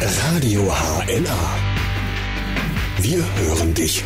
Radio HNA. Wir hören dich.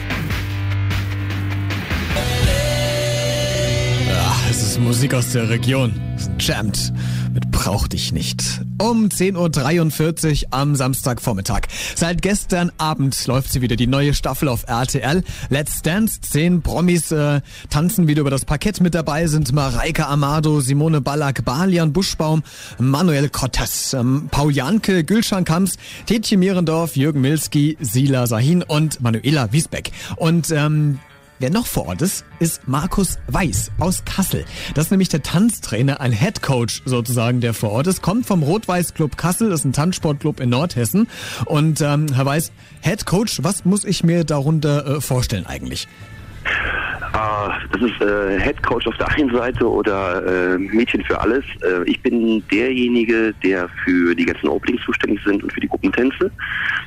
Ja, es ist Musik aus der Region. Jammed mit Brauch dich nicht. Um 10.43 Uhr am Samstagvormittag. Seit gestern Abend läuft sie wieder, die neue Staffel auf RTL. Let's Dance. Zehn Promis äh, tanzen wieder über das Parkett. Mit dabei sind Mareike Amado, Simone Ballack, Balian Buschbaum, Manuel Cortez, ähm, Paul Janke, Gülschan Kamps, Tetje Mierendorf, Jürgen Milski, Sila Sahin und Manuela Wiesbeck. Und ähm, Wer noch vor Ort ist, ist Markus Weiß aus Kassel. Das ist nämlich der Tanztrainer, ein Headcoach sozusagen, der vor Ort ist. Kommt vom Rot-Weiß-Club Kassel, das ist ein Tanzsportclub in Nordhessen. Und ähm, Herr Weiß, Headcoach, was muss ich mir darunter äh, vorstellen eigentlich? Ah, das ist äh, Head Coach auf der einen Seite oder äh, Mädchen für alles. Äh, ich bin derjenige, der für die ganzen Openings zuständig sind und für die Gruppentänze.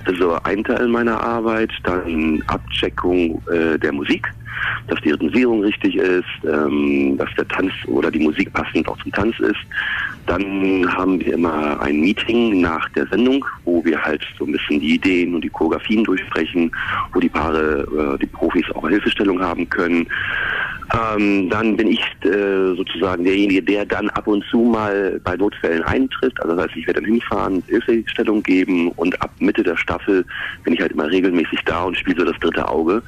Das ist so ein Teil meiner Arbeit. Dann Abcheckung äh, der Musik dass die Rhythmisierung richtig ist, ähm, dass der Tanz oder die Musik passend auch zum Tanz ist. Dann haben wir immer ein Meeting nach der Sendung, wo wir halt so ein bisschen die Ideen und die Choreografien durchsprechen, wo die Paare, äh, die Profis auch Hilfestellung haben können. Ähm, dann bin ich äh, sozusagen derjenige, der dann ab und zu mal bei Notfällen eintritt. Also das heißt, ich werde dann hinfahren, Hilfestellung geben und ab Mitte der Staffel bin ich halt immer regelmäßig da und spiele so das dritte Auge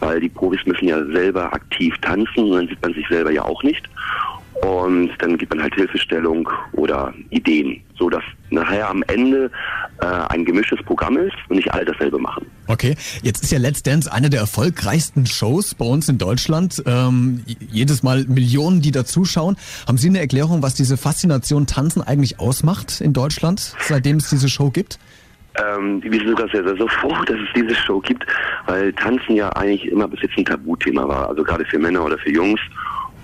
weil die Profis müssen ja selber aktiv tanzen dann sieht man sich selber ja auch nicht. Und dann gibt man halt Hilfestellung oder Ideen, so dass nachher am Ende äh, ein gemischtes Programm ist und nicht alle dasselbe machen. Okay, jetzt ist ja Let's Dance eine der erfolgreichsten Shows bei uns in Deutschland. Ähm, jedes Mal Millionen, die da zuschauen. Haben Sie eine Erklärung, was diese Faszination Tanzen eigentlich ausmacht in Deutschland, seitdem es diese Show gibt? Ähm, wir sind sogar sehr, sehr so froh, dass es diese Show gibt, weil Tanzen ja eigentlich immer bis jetzt ein Tabuthema war, also gerade für Männer oder für Jungs.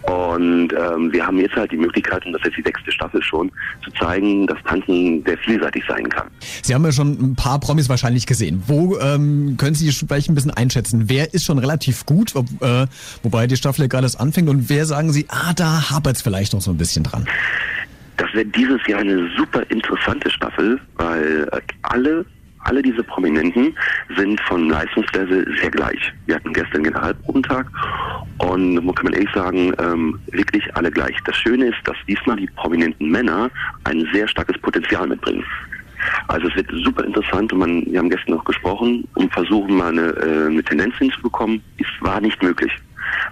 Und ähm, wir haben jetzt halt die Möglichkeit, und das ist jetzt die sechste Staffel schon, zu zeigen, dass Tanzen sehr vielseitig sein kann. Sie haben ja schon ein paar Promis wahrscheinlich gesehen. Wo ähm, können Sie vielleicht ein bisschen einschätzen? Wer ist schon relativ gut, ob, äh, wobei die Staffel ja gerade erst anfängt, und wer sagen Sie, ah, da hapert es vielleicht noch so ein bisschen dran? Das wird dieses Jahr eine super interessante Staffel, weil äh, alle alle diese Prominenten sind von Leistungslevel sehr gleich. Wir hatten gestern Generalprobentag und wo kann man ehrlich sagen, ähm, wirklich alle gleich. Das Schöne ist, dass diesmal die prominenten Männer ein sehr starkes Potenzial mitbringen. Also es wird super interessant und man, wir haben gestern noch gesprochen und versuchen mal eine, äh, eine Tendenz hinzubekommen. Es war nicht möglich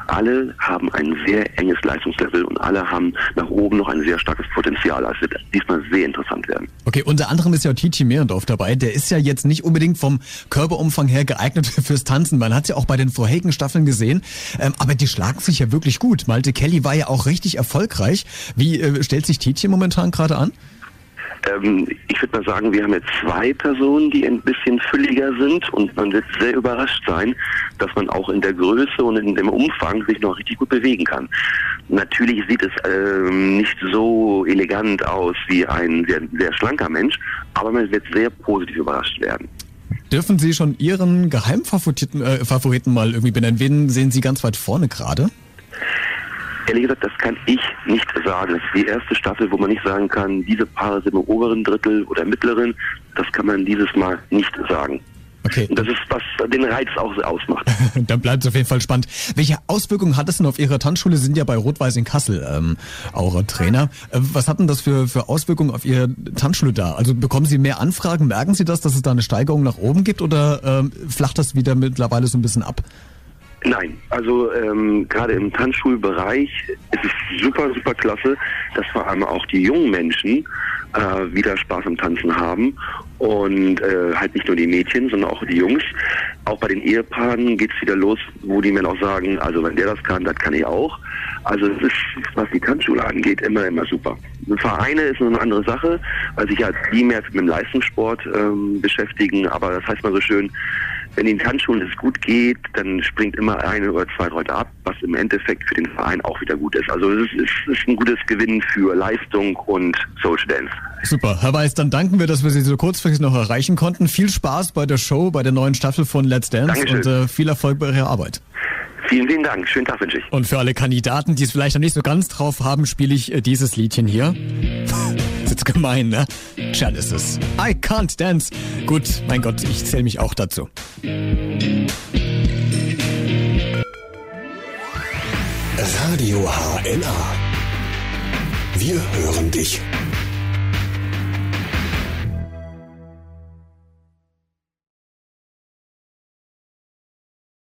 alle haben ein sehr enges Leistungslevel und alle haben nach oben noch ein sehr starkes Potenzial. Also wird diesmal sehr interessant werden. Okay, unter anderem ist ja Titi Mehrendorf dabei. Der ist ja jetzt nicht unbedingt vom Körperumfang her geeignet fürs Tanzen. Man hat es ja auch bei den vorherigen Staffeln gesehen. Ähm, aber die schlagen sich ja wirklich gut. Malte Kelly war ja auch richtig erfolgreich. Wie äh, stellt sich Titi momentan gerade an? Ähm, ich würde mal sagen, wir haben jetzt zwei Personen, die ein bisschen fülliger sind und man wird sehr überrascht sein, dass man auch in der Größe und in dem Umfang sich noch richtig gut bewegen kann. Natürlich sieht es ähm, nicht so elegant aus wie ein sehr, sehr schlanker Mensch, aber man wird sehr positiv überrascht werden. Dürfen Sie schon Ihren Geheimfavoriten äh, Favoriten mal irgendwie benennen? Wen sehen Sie ganz weit vorne gerade? Ehrlich gesagt, das kann ich nicht sagen. Das ist die erste Staffel, wo man nicht sagen kann, diese Paare sind im oberen Drittel oder mittleren. Das kann man dieses Mal nicht sagen. Okay. Und das ist, was den Reiz auch so ausmacht. Dann bleibt es auf jeden Fall spannend. Welche Auswirkungen hat es denn auf Ihre Tanzschule? Sie sind ja bei Rot-Weiß in Kassel ähm, auch Trainer. Äh, was hat denn das für, für Auswirkungen auf Ihre Tanzschule da? Also bekommen Sie mehr Anfragen? Merken Sie das, dass es da eine Steigerung nach oben gibt oder ähm, flacht das wieder mittlerweile so ein bisschen ab? Nein, also ähm, gerade im Tanzschulbereich ist es super, super klasse, dass vor allem auch die jungen Menschen äh, wieder Spaß am Tanzen haben und äh, halt nicht nur die Mädchen, sondern auch die Jungs. Auch bei den Ehepaaren geht's wieder los, wo die Männer auch sagen, also wenn der das kann, das kann ich auch. Also es ist, was die Tanzschule angeht, immer, immer super. Vereine ist eine andere Sache, weil sich halt die mehr mit dem Leistungssport ähm, beschäftigen, aber das heißt mal so schön, wenn in Tanzschulen es gut geht, dann springt immer eine oder zwei Leute ab, was im Endeffekt für den Verein auch wieder gut ist. Also es ist, es ist ein gutes Gewinn für Leistung und Social Dance. Super. Herr Weiß, dann danken wir, dass wir Sie so kurzfristig noch erreichen konnten. Viel Spaß bei der Show, bei der neuen Staffel von Let's Dance Dankeschön. und äh, viel Erfolg bei Ihrer Arbeit. Vielen, vielen Dank. Schönen Tag wünsche ich. Und für alle Kandidaten, die es vielleicht noch nicht so ganz drauf haben, spiele ich äh, dieses Liedchen hier. Ganz gemein, ne? Chalices. I can't dance. Gut, mein Gott, ich zähle mich auch dazu. Radio HNA. Wir hören dich.